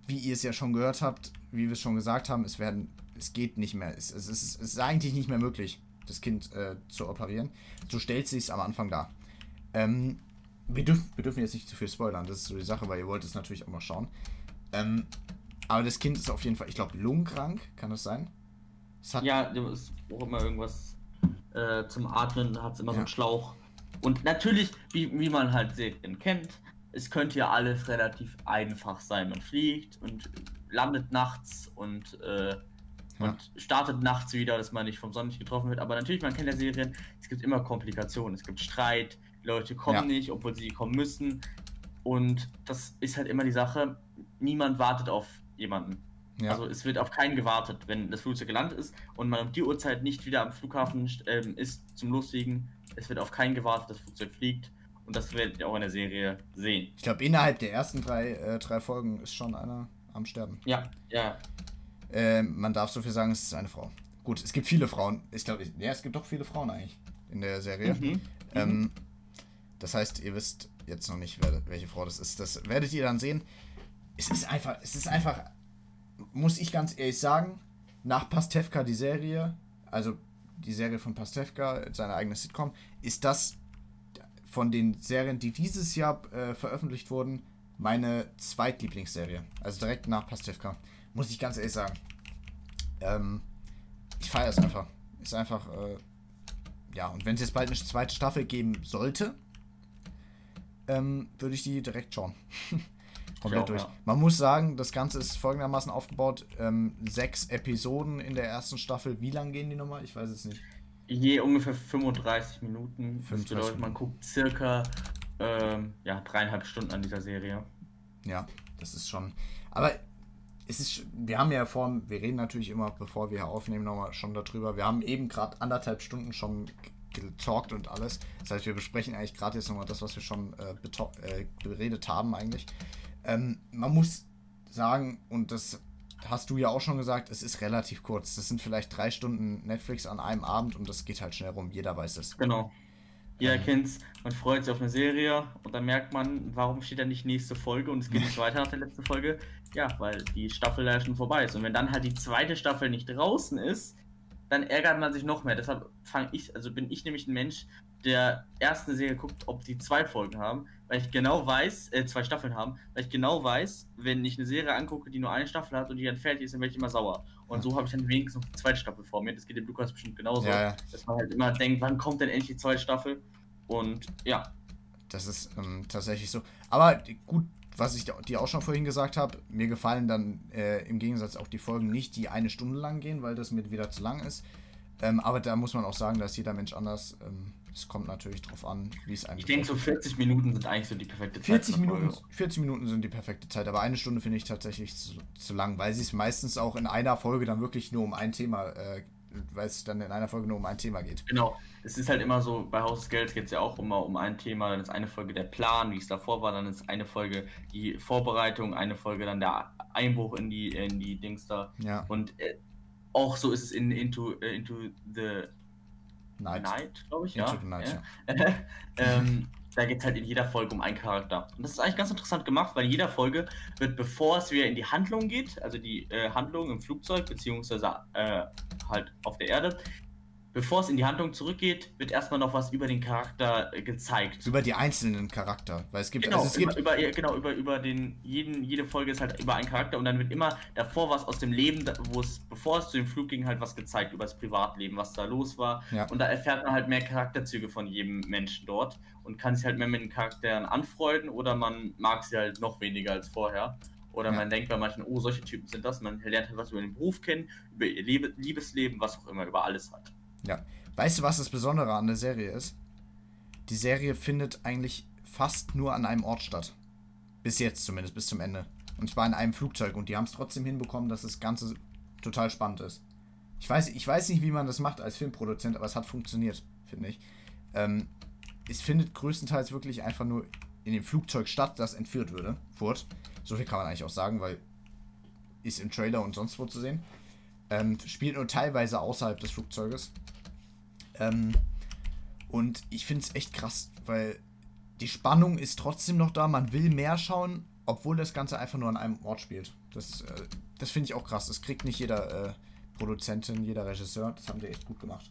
wie ihr es ja schon gehört habt, wie wir es schon gesagt haben, es werden, es geht nicht mehr. Es, es, es, es ist eigentlich nicht mehr möglich, das Kind äh, zu operieren. So stellt sich es am Anfang dar. Ähm, wir, dürfen, wir dürfen jetzt nicht zu viel spoilern, das ist so die Sache, weil ihr wollt es natürlich auch mal schauen. Ähm, aber das Kind ist auf jeden Fall, ich glaube, lungenkrank, kann das sein? Das ja, es braucht immer irgendwas äh, zum Atmen, hat es immer ja. so einen Schlauch. Und natürlich, wie, wie man halt Serien kennt, es könnte ja alles relativ einfach sein. Man fliegt und landet nachts und, äh, ja. startet nachts wieder, dass man nicht vom Sonnenlicht getroffen wird. Aber natürlich, man kennt ja Serien, es gibt immer Komplikationen. Es gibt Streit, Leute kommen ja. nicht, obwohl sie kommen müssen. Und das ist halt immer die Sache, niemand wartet auf jemanden. Ja. Also es wird auf keinen gewartet. Wenn das Flugzeug gelandet ist und man um die Uhrzeit nicht wieder am Flughafen ähm, ist zum Losfliegen, es wird auf keinen gewartet, das Flugzeug fliegt. Und das werdet ihr auch in der Serie sehen. Ich glaube, innerhalb der ersten drei, äh, drei Folgen ist schon einer am Sterben. Ja, ja. Äh, man darf so viel sagen, es ist eine Frau. Gut, es gibt viele Frauen. Ich glaube, ja, es gibt doch viele Frauen eigentlich in der Serie. Mhm. Ähm, mhm. Das heißt, ihr wisst jetzt noch nicht, wer, welche Frau das ist. Das werdet ihr dann sehen es ist einfach, es ist einfach, muss ich ganz ehrlich sagen, nach Pastewka die Serie, also die Serie von Pastewka, seine eigene Sitcom, ist das von den Serien, die dieses Jahr äh, veröffentlicht wurden, meine zweitlieblingsserie. Also direkt nach Pastewka. Muss ich ganz ehrlich sagen. Ähm, ich feiere es einfach. Ist einfach, äh, ja, und wenn es jetzt bald eine zweite Staffel geben sollte, ähm, würde ich die direkt schauen. komplett auch, durch. Ja. Man muss sagen, das Ganze ist folgendermaßen aufgebaut: ähm, sechs Episoden in der ersten Staffel. Wie lang gehen die nochmal? Ich weiß es nicht. Je ungefähr 35 Minuten. 35 das bedeutet, man guckt circa ähm, ja, dreieinhalb Stunden an dieser Serie. Ja, das ist schon. Aber es ist, wir haben ja vor, wir reden natürlich immer, bevor wir hier aufnehmen, nochmal schon darüber. Wir haben eben gerade anderthalb Stunden schon getalkt und alles. Das heißt, wir besprechen eigentlich gerade jetzt nochmal das, was wir schon äh, äh, beredet haben eigentlich. Ähm, man muss sagen, und das hast du ja auch schon gesagt, es ist relativ kurz. Das sind vielleicht drei Stunden Netflix an einem Abend und das geht halt schnell rum. Jeder weiß es. Genau. Jeder ähm. kennt's. Man freut sich auf eine Serie und dann merkt man, warum steht da nicht nächste Folge und es geht nicht weiter nach der letzten Folge. Ja, weil die Staffel ja schon vorbei ist. Und wenn dann halt die zweite Staffel nicht draußen ist, dann ärgert man sich noch mehr. Deshalb fange ich, also bin ich nämlich ein Mensch, der erste Serie guckt, ob die zwei Folgen haben, weil ich genau weiß, äh, zwei Staffeln haben, weil ich genau weiß, wenn ich eine Serie angucke, die nur eine Staffel hat und die dann fertig ist, dann werde ich immer sauer. Und so habe ich dann wenigstens noch die zweite Staffel vor mir. Das geht dem Lukas bestimmt genauso. Ja, ja. Dass man halt immer denkt, wann kommt denn endlich die zweite Staffel? Und ja. Das ist ähm, tatsächlich so. Aber gut, was ich dir auch schon vorhin gesagt habe, mir gefallen dann äh, im Gegensatz auch die Folgen nicht, die eine Stunde lang gehen, weil das mir wieder zu lang ist. Ähm, aber da muss man auch sagen, dass jeder Mensch anders. Ähm, es kommt natürlich drauf an, wie es einem. Ich denke, so 40 Minuten sind eigentlich so die perfekte Zeit. 40 Minuten, 40 Minuten sind die perfekte Zeit, aber eine Stunde finde ich tatsächlich zu, zu lang, weil sie es meistens auch in einer Folge dann wirklich nur um ein Thema, äh, weil es dann in einer Folge nur um ein Thema geht. Genau. Es ist halt immer so, bei Haus des Geldes geht es ja auch immer um ein Thema. Dann ist eine Folge der Plan, wie es davor war, dann ist eine Folge die Vorbereitung, eine Folge dann der Einbruch in die, in die Dings da. Ja. Und äh, auch so ist es in Into, uh, into the Night, Night glaube ich, Into ja. The Night, ja. ja. ähm, da geht es halt in jeder Folge um einen Charakter. Und das ist eigentlich ganz interessant gemacht, weil in jeder Folge wird, bevor es wieder in die Handlung geht, also die äh, Handlung im Flugzeug, beziehungsweise äh, halt auf der Erde, bevor es in die Handlung zurückgeht, wird erstmal noch was über den Charakter äh, gezeigt. Über die einzelnen Charakter. Weil es gibt. Genau, also es gibt über, über, genau, über, über den, jeden, jede Folge ist halt über einen Charakter und dann wird immer davor was aus dem Leben, wo es, bevor es zu dem Flug ging, halt was gezeigt über das Privatleben, was da los war. Ja. Und da erfährt man halt mehr Charakterzüge von jedem Menschen dort und kann sich halt mehr mit den Charakteren anfreunden oder man mag sie halt noch weniger als vorher. Oder Ja. man denkt bei manchen, oh, solche Typen sind das. Man lernt halt was über den Beruf kennen, über ihr Liebe, Liebesleben, was auch immer, über alles halt. Ja. Weißt du, was das Besondere an der Serie ist? Die Serie findet eigentlich fast nur an einem Ort statt. Bis jetzt zumindest, bis zum Ende. Und zwar in einem Flugzeug. Und die haben es trotzdem hinbekommen, dass das Ganze total spannend ist. Ich weiß, ich weiß nicht, wie man das macht als Filmproduzent, aber es hat funktioniert, finde ich. Ähm, es findet größtenteils wirklich einfach nur in dem Flugzeug statt, das entführt würde, wurde. So viel kann man eigentlich auch sagen, weil ist im Trailer und sonst wo zu sehen. Ähm, spielt nur teilweise außerhalb des Flugzeuges. Ähm, und ich finde es echt krass, weil die Spannung ist trotzdem noch da. Man will mehr schauen, obwohl das Ganze einfach nur an einem Ort spielt. Das, äh, das finde ich auch krass. Das kriegt nicht jeder äh, Produzentin, jeder Regisseur. Das haben die echt gut gemacht.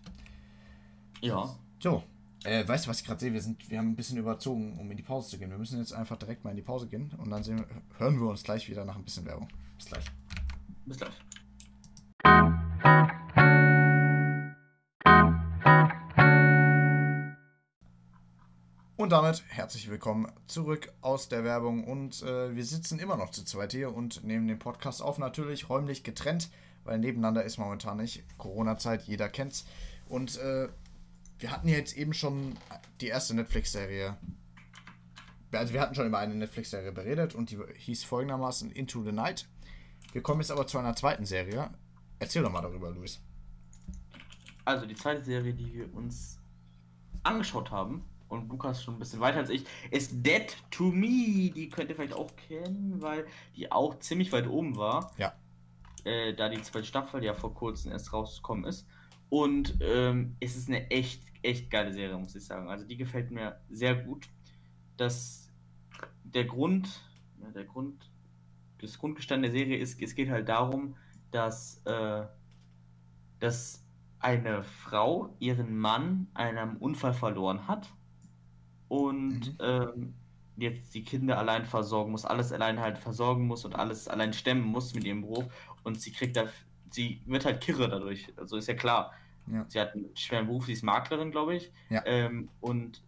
Ja. So, äh, weißt du, was ich gerade sehe? Wir, sind, wir haben ein bisschen überzogen, um in die Pause zu gehen. Wir müssen jetzt einfach direkt mal in die Pause gehen und dann sehen, hören wir uns gleich wieder nach ein bisschen Werbung. Bis gleich. Bis gleich. Und damit herzlich willkommen zurück aus der Werbung. Und äh, wir sitzen immer noch zu zweit hier und nehmen den Podcast auf, natürlich räumlich getrennt, weil nebeneinander ist momentan nicht. Corona-Zeit, jeder kennt's. Und äh, wir hatten jetzt eben schon die erste Netflix-Serie. Also wir hatten schon über eine Netflix-Serie beredet und die hieß folgendermaßen Into the Night. Wir kommen jetzt aber zu einer zweiten Serie. Erzähl doch mal darüber, Luis. Also die zweite Serie, die wir uns angeschaut haben, und Lukas schon ein bisschen weiter als ich, ist Dead to Me. Die könnt ihr vielleicht auch kennen, weil die auch ziemlich weit oben war. Ja. Äh, da die zweite Staffel ja vor kurzem erst rausgekommen ist. Und ähm, es ist eine echt, echt geile Serie, muss ich sagen. Also die gefällt mir sehr gut. Das, der Grund, ja, der Grund, das Grundgestein der Serie ist, es geht halt darum, dass, äh, dass eine Frau ihren Mann einem Unfall verloren hat und Mhm. ähm, jetzt die Kinder allein versorgen muss, alles allein halt versorgen muss und alles allein stemmen muss mit ihrem Beruf und sie kriegt da, sie wird halt kirre dadurch, also ist ja klar. Ja. Sie hat einen schweren Beruf, sie ist Maklerin, glaube ich. Ja. Ähm, und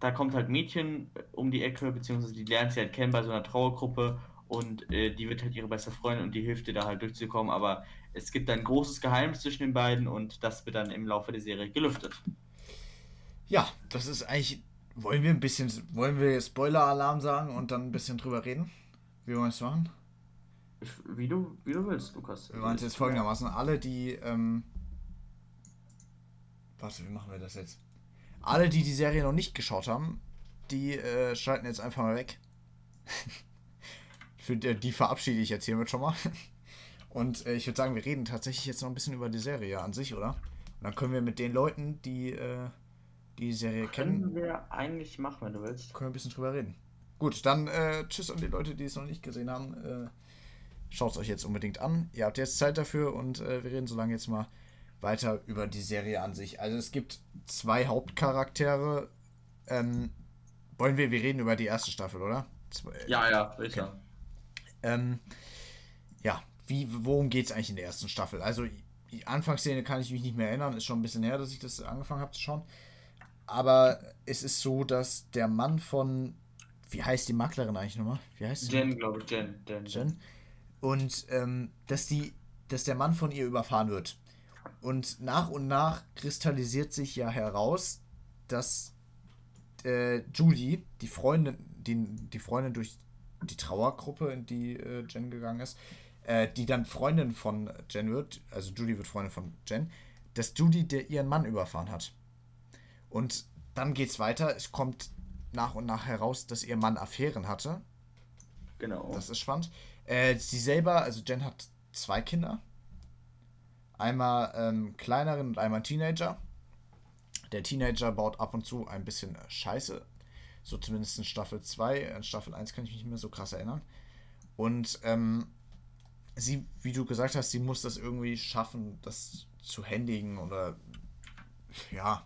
da kommt halt Mädchen äh, um die Ecke, beziehungsweise die lernt sie halt kennen bei so einer Trauergruppe und äh, die wird halt ihre beste Freundin und die hilft ihr da halt durchzukommen. Aber es gibt ein großes Geheimnis zwischen den beiden und das wird dann im Laufe der Serie gelüftet. Ja, das ist eigentlich. Wollen wir ein bisschen. Wollen wir Spoiler-Alarm sagen und dann ein bisschen drüber reden? Wie wollen wir es machen? Ich, wie, du, wie du willst, Lukas. Wir machen es jetzt folgendermaßen. Alle, die. Ähm, warte, wie machen wir das jetzt? Alle, die die Serie noch nicht geschaut haben, die äh, schalten jetzt einfach mal weg. Für die, die verabschiede ich jetzt hiermit schon mal. Und äh, ich würde sagen, wir reden tatsächlich jetzt noch ein bisschen über die Serie an sich, oder? Und dann können wir mit den Leuten, die äh, die Serie kennen, Können wir eigentlich machen, wenn du willst. können wir ein bisschen drüber reden. Gut, dann äh, tschüss an die Leute, die es noch nicht gesehen haben. Äh, Schaut es euch jetzt unbedingt an. Ihr habt jetzt Zeit dafür und äh, wir reden so lange jetzt mal weiter über die Serie an sich. Also es gibt zwei Hauptcharaktere. Ähm, wollen wir, wir reden über die erste Staffel, oder? Zwei, Ja, ja, würde ich Okay. Ähm, ja, wie, worum geht es eigentlich in der ersten Staffel? Also, die Anfangsszene kann ich mich nicht mehr erinnern, ist schon ein bisschen her, dass ich das angefangen habe zu schauen. Aber es ist so, dass der Mann von, wie heißt die Maklerin eigentlich nochmal? Wie heißt sie? Jen, glaube ich, Jen. Jen. Jen. Und ähm, dass die, dass der Mann von ihr überfahren wird. Und nach und nach kristallisiert sich ja heraus, dass äh, Julie, die Freundin, die, die Freundin durch die Trauergruppe, in die äh, Jen gegangen ist, äh, die dann Freundin von Jen wird, also Julie wird Freundin von Jen, dass Julie der, ihren Mann überfahren hat. Und dann geht's weiter. Es kommt nach und nach heraus, dass ihr Mann Affären hatte. Genau. Das ist spannend. Äh, sie selber, also Jen hat zwei Kinder. Einmal ähm, kleineren und einmal Teenager. Der Teenager baut ab und zu ein bisschen Scheiße. So zumindest in Staffel 2. In Staffel 1 kann ich mich nicht mehr so krass erinnern. Und ähm, sie, wie du gesagt hast, sie muss das irgendwie schaffen, das zu händigen oder ja.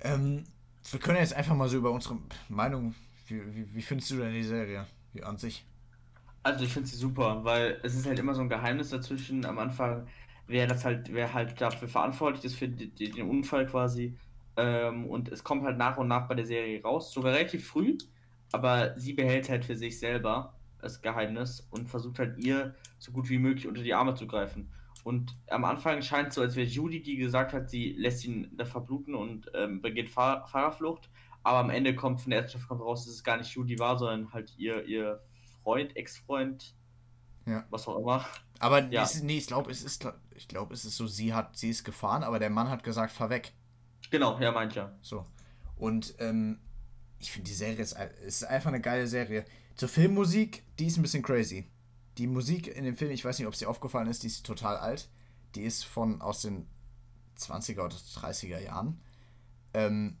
Ähm, wir können jetzt einfach mal so über unsere Meinung. Wie, wie, wie findest du denn die Serie wie an sich? Also ich finde sie super, weil es ist halt immer so ein Geheimnis dazwischen am Anfang, wer das halt, wer halt dafür verantwortlich ist für die, die, den Unfall quasi. Ähm, und es kommt halt nach und nach bei der Serie raus, sogar relativ früh, aber sie behält halt für sich selber das Geheimnis und versucht halt ihr so gut wie möglich unter die Arme zu greifen. Und am Anfang scheint es so, als wäre Judy, die gesagt hat, sie lässt ihn da verbluten und ähm, begeht Fahr Fahrerflucht. Aber am Ende kommt von der ersten Staffel raus, dass es gar nicht Judy war, sondern halt ihr, ihr Freund, Ex-Freund, Ja. was auch immer. Aber Ja. es, nee, ich glaube, es ist, ich glaube, es ist so, sie hat, sie ist gefahren, aber der Mann hat gesagt, fahr weg. Genau, ja, meint ja. So. Und ähm, ich finde die Serie ist, ist einfach eine geile Serie. Zur Filmmusik, die ist ein bisschen crazy. Die Musik in dem Film, ich weiß nicht, ob dir aufgefallen ist, die ist total alt. Die ist von aus den 20er oder 30er Jahren. Ähm,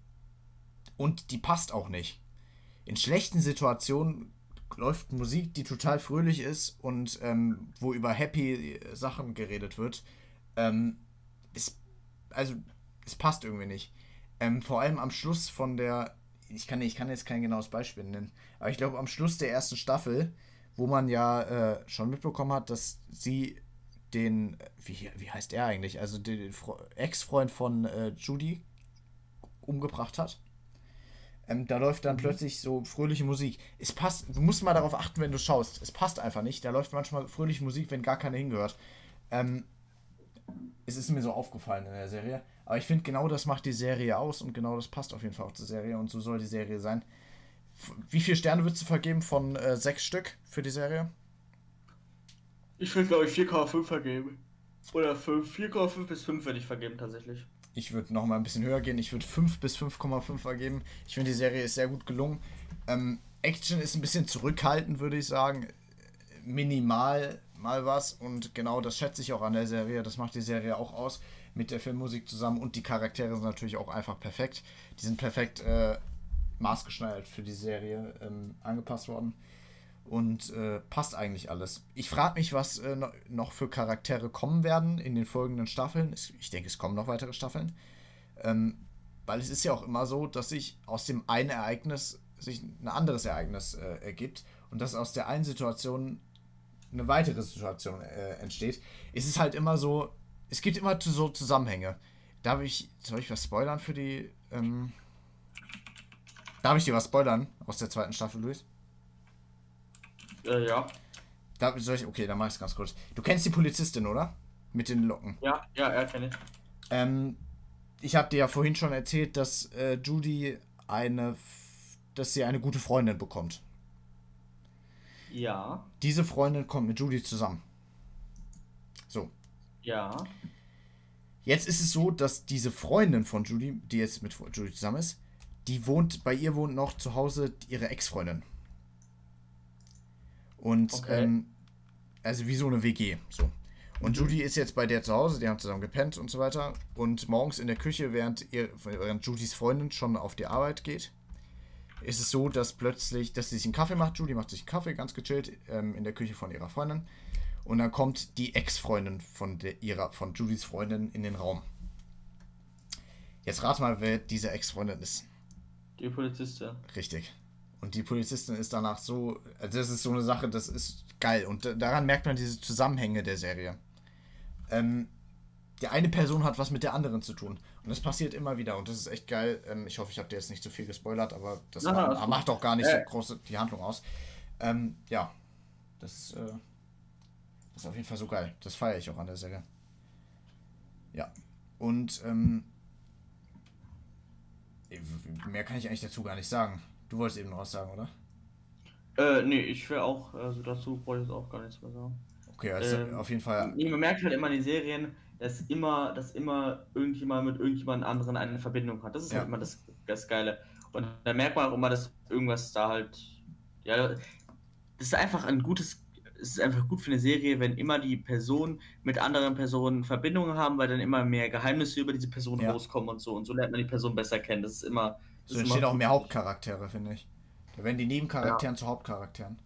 und die passt auch nicht. In schlechten Situationen läuft Musik, die total fröhlich ist und ähm, wo über happy Sachen geredet wird. Ähm, es, also, es passt irgendwie nicht. Ähm, vor allem am Schluss von der, ich kann, ich kann jetzt kein genaues Beispiel nennen, aber ich glaube am Schluss der ersten Staffel, wo man ja äh, schon mitbekommen hat, dass sie den, wie, wie heißt er eigentlich, also den Ex-Freund von äh, Judy umgebracht hat. Ähm, da läuft dann plötzlich so fröhliche Musik. Es passt, du musst mal darauf achten, wenn du schaust. Es passt einfach nicht. Da läuft manchmal fröhliche Musik, wenn gar keine hingehört. Ähm, es ist mir so aufgefallen in der Serie. Aber ich finde, genau das macht die Serie aus und genau das passt auf jeden Fall auch zur Serie und so soll die Serie sein. Wie viele Sterne würdest du vergeben von äh, sechs Stück für die Serie? Ich will, glaube ich, 4,5 vergeben. Oder 5, 4,5 bis 5 würde ich vergeben, tatsächlich. Ich würde noch mal ein bisschen höher gehen. Ich würde 5 bis 5,5 vergeben. Ich finde, die Serie ist sehr gut gelungen. Ähm, Action ist ein bisschen zurückhaltend, würde ich sagen. Minimal mal was. Und genau das schätze ich auch an der Serie. Das macht die Serie auch aus. Mit der Filmmusik zusammen. Und die Charaktere sind natürlich auch einfach perfekt. Die sind perfekt äh, maßgeschneidert für die Serie ähm, angepasst worden. Und äh, passt eigentlich alles. Ich frage mich, was äh, no- noch für Charaktere kommen werden in den folgenden Staffeln. Ich denke, es kommen noch weitere Staffeln. Ähm, weil es ist ja auch immer so, dass sich aus dem einen Ereignis sich ein anderes Ereignis äh, ergibt und dass aus der einen Situation eine weitere Situation äh, entsteht. Es ist halt immer so, es gibt immer so Zusammenhänge. Darf ich, soll ich was spoilern für die, ähm, darf ich dir was spoilern aus der zweiten Staffel, Luis? Äh, ja. Da, soll ich, okay, dann mach ich es ganz kurz. Du kennst die Polizistin, oder? Mit den Locken. Ja, ja, er kenne ich. Ähm, ich habe dir ja vorhin schon erzählt, dass äh, Judy eine, dass sie eine gute Freundin bekommt. Ja, Diese Freundin kommt mit Judy zusammen. So. ja. Jetzt ist es so, dass diese Freundin von Judy, die jetzt mit Judy zusammen ist, die wohnt, bei ihr wohnt noch zu Hause ihre Ex-Freundin. Und, Okay. ähm, also wie so eine WG, so. Und Judy ist jetzt bei der zu Hause, die haben zusammen gepennt und so weiter. Und morgens in der Küche, während, ihr, während Judys Freundin schon auf die Arbeit geht, ist es so, dass plötzlich, dass sie sich einen Kaffee macht. Judy macht sich einen Kaffee, ganz gechillt, ähm, in der Küche von ihrer Freundin. Und dann kommt die Ex-Freundin von, der- ihrer, von Judys Freundin in den Raum. Jetzt rat mal, wer diese Ex-Freundin ist. Die Polizistin. Richtig. Und die Polizistin ist danach so, also das ist so eine Sache, das ist geil. Und da- daran merkt man diese Zusammenhänge der Serie. Ähm, die eine Person hat was mit der anderen zu tun. Und das passiert immer wieder. Und das ist echt geil. Ähm, ich hoffe, ich habe dir jetzt nicht zu viel gespoilert, aber das alles gut. macht auch gar nicht Äh. so groß die Handlung aus. Ähm, ja, das ist, äh, das ist auf jeden Fall so geil. Das feiere ich auch an der Serie. Ja. Und ähm, mehr kann ich eigentlich dazu gar nicht sagen. Du wolltest eben noch was sagen, oder? Äh, nee, ich will auch, also dazu brauche ich jetzt auch gar nichts mehr sagen. Okay, also Ähm, auf jeden Fall. Nee, man merkt halt immer in den Serien, dass immer, dass immer irgendjemand mit irgendjemand anderen eine Verbindung hat. Das ist Ja. halt immer das, das Geile. Und da merkt man auch immer, dass irgendwas da halt. Ja, das ist einfach ein gutes. Es ist einfach gut für eine Serie, wenn immer die Personen mit anderen Personen Verbindungen haben, weil dann immer mehr Geheimnisse über diese Person Ja. rauskommen und so. Und so lernt man die Person besser kennen. Das ist immer. Das So entstehen auch mehr. Hauptcharaktere, finde ich. Da werden die Nebencharakteren zu Hauptcharakteren.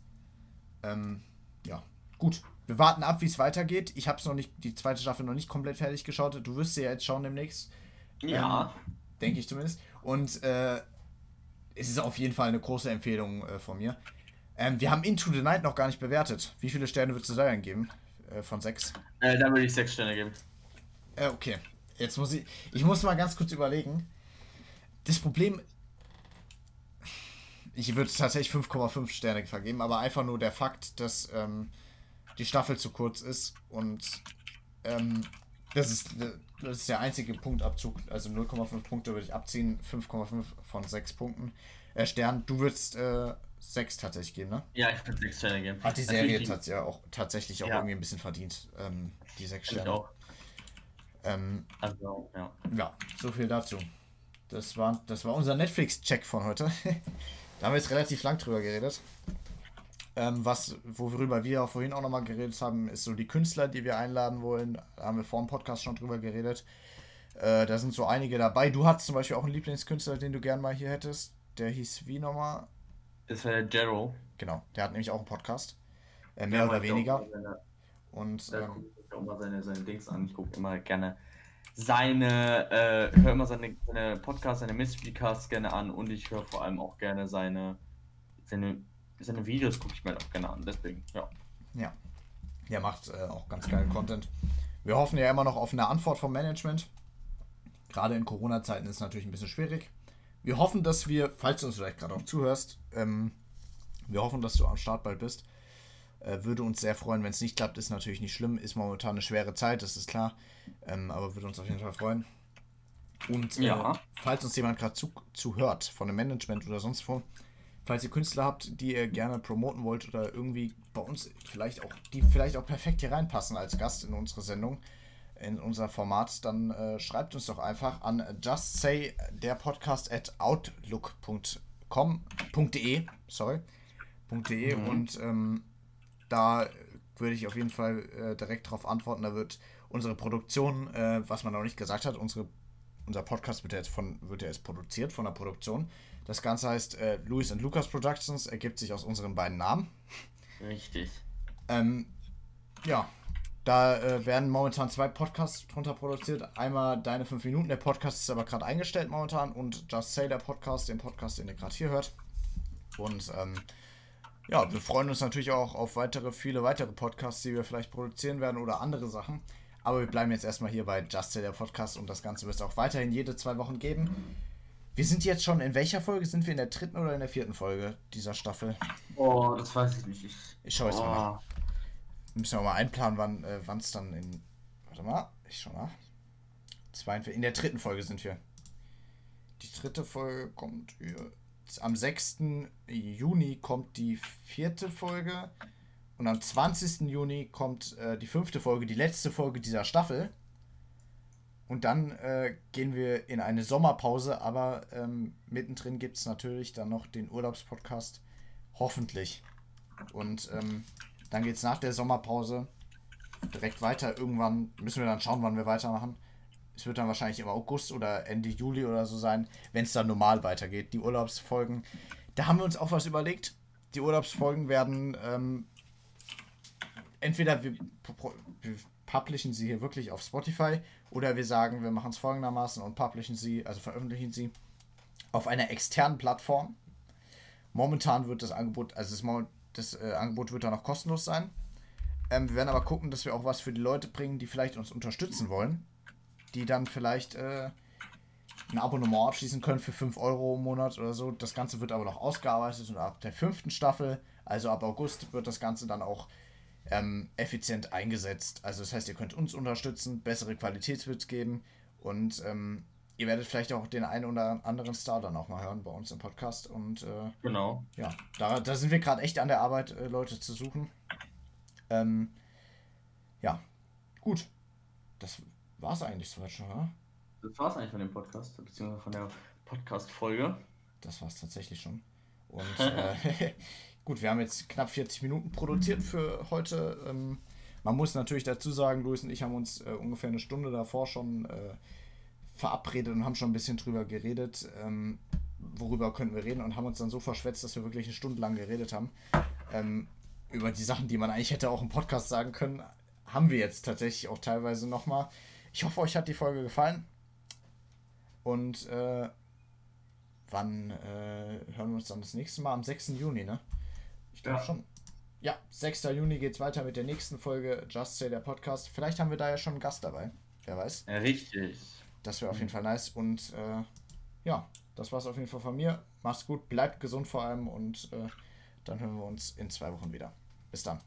Ähm, ja, gut. Wir warten ab, wie es weitergeht. Ich habe es noch nicht, die zweite Staffel noch nicht komplett fertig geschaut. Du wirst sie ja jetzt schauen demnächst. Ja. Ähm, Denke ich zumindest. Und äh, es ist auf jeden Fall eine große Empfehlung äh, von mir. Ähm, wir haben Into the Night noch gar nicht bewertet. Wie viele Sterne würdest du da geben? Äh, von sechs? Äh, da würde ich sechs Sterne geben. Äh, okay. Jetzt muss ich. Ich muss mal ganz kurz überlegen. Das Problem. Ich würde tatsächlich 5,5 Sterne vergeben, aber einfach nur der Fakt, dass ähm, die Staffel zu kurz ist und ähm, das ist, das ist der einzige Punktabzug. Also 0,5 Punkte würde ich abziehen. 5,5 von 6 Punkten. Äh, Stern, du würdest äh, 6 tatsächlich geben, ne? Ja, ich würde 6 Sterne geben. Hat die Serie tats ja auch, tatsächlich auch ja. irgendwie ein bisschen verdient, ähm, die 6 Sterne. Auch. Ähm, also, ja. Ja, so viel dazu. Das war, das war unser Netflix-Check von heute. da haben wir jetzt relativ lang drüber geredet. Ähm, was, worüber wir auch vorhin auch nochmal geredet haben, ist so die Künstler, die wir einladen wollen. Da haben wir vor dem Podcast schon drüber geredet. Äh, da sind so einige dabei. Du hast zum Beispiel auch einen Lieblingskünstler, den du gern mal hier hättest. Der hieß wie nochmal? Das war der Jero. Genau, der hat nämlich auch einen Podcast. Äh, mehr ja, oder weniger. Seine, Und. Da ähm, gucke ich auch mal seine, seine Dings an. Ich gucke immer gerne seine, äh, höre immer seine, seine Podcasts, seine Mystery-Casts gerne an und ich höre vor allem auch gerne seine, seine seine Videos gucke ich mir auch gerne an, deswegen, ja. Ja. Der macht äh, auch ganz geilen Content. Wir hoffen ja immer noch auf eine Antwort vom Management. Gerade in Corona-Zeiten ist es natürlich ein bisschen schwierig. Wir hoffen, dass wir, falls du uns vielleicht gerade auch zuhörst, ähm, wir hoffen, dass du am Start bald bist. Äh, würde uns sehr freuen. Wenn es nicht klappt, ist natürlich nicht schlimm. Ist momentan eine schwere Zeit, das ist klar. Ähm, aber würde uns auf jeden Fall freuen. Und äh, ja. falls uns jemand gerade zuhört, zu von dem Management oder sonst wo, falls ihr Künstler habt, die ihr gerne promoten wollt oder irgendwie bei uns vielleicht auch, die vielleicht auch perfekt hier reinpassen als Gast in unsere Sendung, in unser Format, dann äh, schreibt uns doch einfach an just say der Podcast at outlook.com.de, sorry, .de mhm. und ähm, da würde ich auf jeden Fall äh, direkt darauf antworten. Da wird unsere Produktion, äh, was man noch nicht gesagt hat, unsere, unser Podcast wird ja jetzt von, wird ja jetzt produziert von der Produktion. Das Ganze heißt äh, Louis and Lucas Productions, ergibt sich aus unseren beiden Namen. Richtig. Ähm, ja, da äh, werden momentan zwei Podcasts drunter produziert. Einmal Deine 5 Minuten, der Podcast ist aber gerade eingestellt momentan und Just Say, der Podcast, den Podcast, den ihr gerade hier hört. Und ähm, ja, wir freuen uns natürlich auch auf weitere, viele weitere Podcasts, die wir vielleicht produzieren werden oder andere Sachen. Aber wir bleiben jetzt erstmal hier bei Just Say, der Podcast und das Ganze wird es auch weiterhin jede zwei Wochen geben. Wir sind jetzt schon, in welcher Folge sind wir? In der dritten oder in der vierten Folge dieser Staffel? Oh, das weiß ich nicht. Ich, ich schaue jetzt oh. mal nach. Wir müssen wir mal einplanen, wann äh, es dann in. Warte mal, ich schau nach. in der dritten Folge sind wir. Die dritte Folge kommt hier. Am 6. Juni kommt die vierte Folge. Und am 20. Juni kommt äh, die fünfte Folge, die letzte Folge dieser Staffel. Und dann äh, gehen wir in eine Sommerpause, aber ähm, mittendrin gibt es natürlich dann noch den Urlaubspodcast. Hoffentlich. Und ähm, dann geht es nach der Sommerpause direkt weiter. Irgendwann müssen wir dann schauen, wann wir weitermachen. Es wird dann wahrscheinlich im August oder Ende Juli oder so sein, wenn es dann normal weitergeht. Die Urlaubsfolgen. Da haben wir uns auch was überlegt. Die Urlaubsfolgen werden ähm, entweder wir, publishen sie hier wirklich auf Spotify oder wir sagen, wir machen es folgendermaßen und publishen sie, also veröffentlichen sie auf einer externen Plattform. Momentan wird das Angebot, also das, das äh, Angebot wird da noch kostenlos sein. Ähm, wir werden aber gucken, dass wir auch was für die Leute bringen, die vielleicht uns unterstützen wollen. Die dann vielleicht äh, ein Abonnement abschließen können für 5 Euro im Monat oder so. Das Ganze wird aber noch ausgearbeitet und ab der fünften Staffel, also ab August, wird das Ganze dann auch ähm, effizient eingesetzt. Also das heißt, ihr könnt uns unterstützen, bessere Qualitätswitz geben und ähm, ihr werdet vielleicht auch den einen oder anderen Star dann auch mal hören bei uns im Podcast. Und äh, genau. Ja, da, da sind wir gerade echt an der Arbeit, äh, Leute zu suchen. Ähm, ja, gut. Das war es eigentlich soweit schon, oder? Das war es eigentlich von dem Podcast, beziehungsweise von der Podcast-Folge. Das war es tatsächlich schon. Und äh, Gut, wir haben jetzt knapp 40 Minuten produziert für heute. Ähm, man muss natürlich dazu sagen, Luis und ich haben uns äh, ungefähr eine Stunde davor schon äh, verabredet und haben schon ein bisschen drüber geredet, ähm, worüber könnten wir reden und haben uns dann so verschwätzt, dass wir wirklich eine Stunde lang geredet haben. Ähm, über die Sachen, die man eigentlich hätte auch im Podcast sagen können, haben wir jetzt tatsächlich auch teilweise nochmal. Ich hoffe, euch hat die Folge gefallen. Und äh, wann äh, hören wir uns dann das nächste Mal? Am 6. Juni, ne? Ich glaube Ja. schon. Ja, 6. Juni geht's weiter mit der nächsten Folge Just Say der Podcast. Vielleicht haben wir da ja schon einen Gast dabei. Wer weiß. Ja, richtig. Das wäre auf jeden Fall nice. Und äh, ja, das war's auf jeden Fall von mir. Macht's gut, bleibt gesund vor allem und äh, dann hören wir uns in zwei Wochen wieder. Bis dann.